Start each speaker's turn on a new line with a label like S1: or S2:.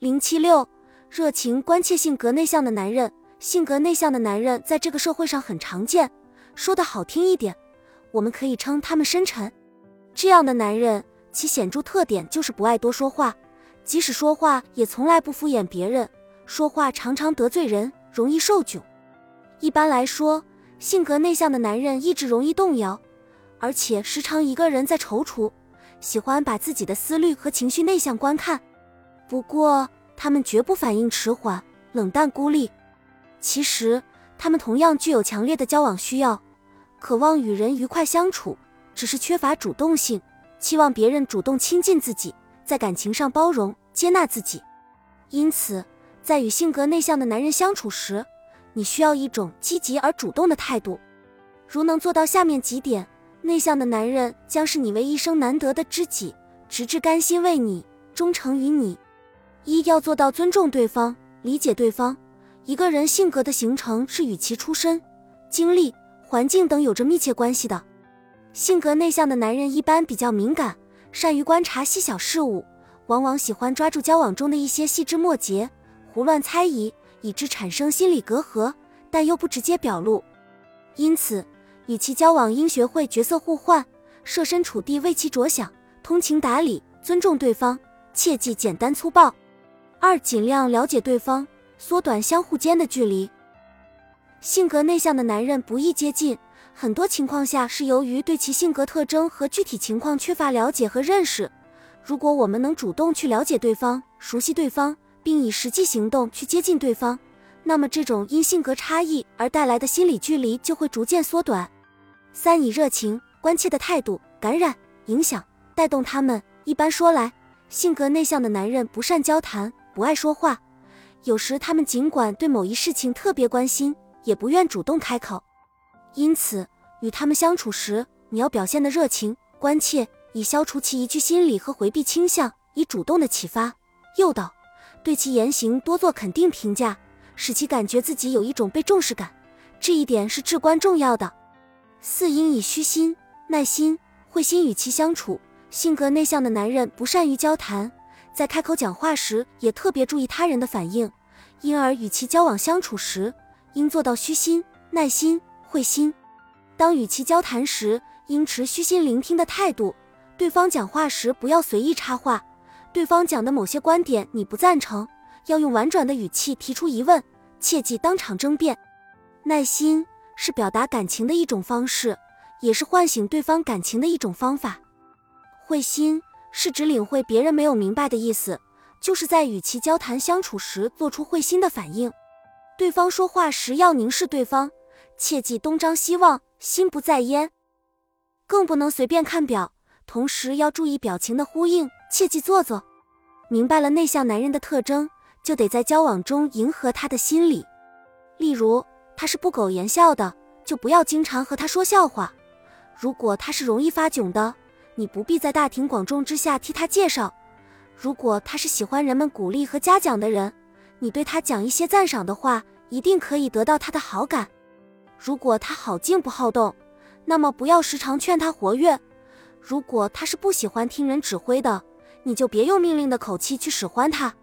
S1: 零七六，热情关切、性格内向的男人。性格内向的男人在这个社会上很常见，说的好听一点，我们可以称他们深沉。这样的男人，其显著特点就是不爱多说话，即使说话也从来不敷衍别人，说话常常得罪人，容易受窘。一般来说，性格内向的男人意志容易动摇，而且时常一个人在踌躇，喜欢把自己的思虑和情绪内向观看。不过，他们绝不反应迟缓、冷淡、孤立。其实，他们同样具有强烈的交往需要，渴望与人愉快相处，只是缺乏主动性，期望别人主动亲近自己，在感情上包容接纳自己。因此，在与性格内向的男人相处时，你需要一种积极而主动的态度。如能做到下面几点，内向的男人将是你为一生难得的知己，直至甘心为你忠诚于你。一要做到尊重对方，理解对方。一个人性格的形成是与其出身、经历、环境等有着密切关系的。性格内向的男人一般比较敏感，善于观察细小事物，往往喜欢抓住交往中的一些细枝末节，胡乱猜疑，以致产生心理隔阂，但又不直接表露。因此，与其交往应学会角色互换，设身处地为其着想，通情达理，尊重对方，切忌简单粗暴。二，尽量了解对方。缩短相互间的距离。性格内向的男人不易接近，很多情况下是由于对其性格特征和具体情况缺乏了解和认识。如果我们能主动去了解对方、熟悉对方，并以实际行动去接近对方，那么这种因性格差异而带来的心理距离就会逐渐缩短。三、以热情、关切的态度感染、影响、带动他们。一般说来，性格内向的男人不善交谈，不爱说话。有时他们尽管对某一事情特别关心，也不愿主动开口。因此，与他们相处时，你要表现的热情、关切，以消除其疑惧心理和回避倾向；以主动的启发、诱导，对其言行多做肯定评价，使其感觉自己有一种被重视感。这一点是至关重要的。四应以虚心、耐心、会心与其相处。性格内向的男人不善于交谈。在开口讲话时，也特别注意他人的反应，因而与其交往相处时，应做到虚心、耐心、会心。当与其交谈时，应持虚心聆听的态度。对方讲话时，不要随意插话。对方讲的某些观点你不赞成，要用婉转的语气提出疑问，切忌当场争辩。耐心是表达感情的一种方式，也是唤醒对方感情的一种方法。会心。是指领会别人没有明白的意思，就是在与其交谈相处时做出会心的反应。对方说话时要凝视对方，切忌东张西望，心不在焉。更不能随便看表，同时要注意表情的呼应，切忌做作。明白了内向男人的特征，就得在交往中迎合他的心理。例如，他是不苟言笑的，就不要经常和他说笑话。如果他是容易发窘的，你不必在大庭广众之下替他介绍。如果他是喜欢人们鼓励和嘉奖的人，你对他讲一些赞赏的话，一定可以得到他的好感。如果他好静不好动，那么不要时常劝他活跃。如果他是不喜欢听人指挥的，你就别用命令的口气去使唤他。